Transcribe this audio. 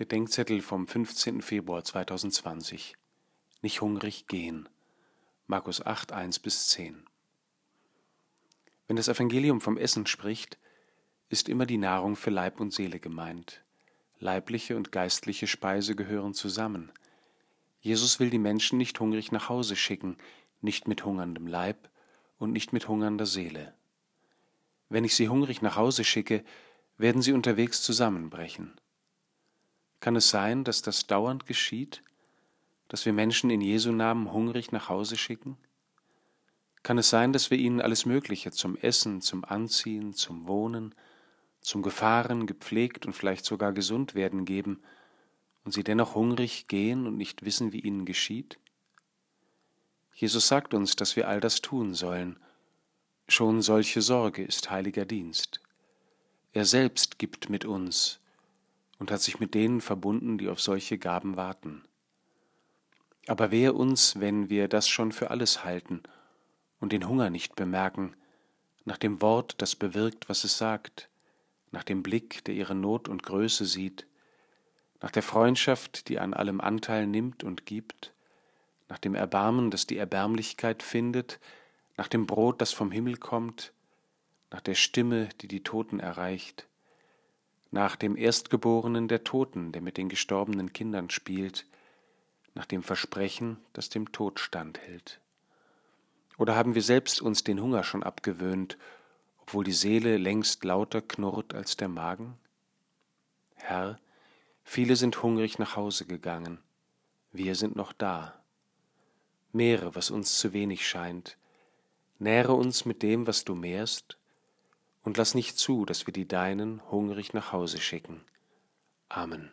Bedenkzettel vom 15. Februar 2020. Nicht hungrig gehen. Markus 8, 1 bis 10. Wenn das Evangelium vom Essen spricht, ist immer die Nahrung für Leib und Seele gemeint. Leibliche und geistliche Speise gehören zusammen. Jesus will die Menschen nicht hungrig nach Hause schicken, nicht mit hungerndem Leib und nicht mit hungernder Seele. Wenn ich sie hungrig nach Hause schicke, werden sie unterwegs zusammenbrechen. Kann es sein, dass das dauernd geschieht, dass wir Menschen in Jesu Namen hungrig nach Hause schicken? Kann es sein, dass wir ihnen alles Mögliche zum Essen, zum Anziehen, zum Wohnen, zum Gefahren, gepflegt und vielleicht sogar gesund werden geben und sie dennoch hungrig gehen und nicht wissen, wie ihnen geschieht? Jesus sagt uns, dass wir all das tun sollen. Schon solche Sorge ist heiliger Dienst. Er selbst gibt mit uns, und hat sich mit denen verbunden, die auf solche Gaben warten. Aber wehe uns, wenn wir das schon für alles halten und den Hunger nicht bemerken, nach dem Wort, das bewirkt, was es sagt, nach dem Blick, der ihre Not und Größe sieht, nach der Freundschaft, die an allem Anteil nimmt und gibt, nach dem Erbarmen, das die Erbärmlichkeit findet, nach dem Brot, das vom Himmel kommt, nach der Stimme, die die Toten erreicht, nach dem Erstgeborenen der Toten, der mit den gestorbenen Kindern spielt, nach dem Versprechen, das dem Tod standhält? Oder haben wir selbst uns den Hunger schon abgewöhnt, obwohl die Seele längst lauter knurrt als der Magen? Herr, viele sind hungrig nach Hause gegangen, wir sind noch da. Mehre, was uns zu wenig scheint, nähre uns mit dem, was du mehrst, und lass nicht zu, dass wir die Deinen hungrig nach Hause schicken. Amen.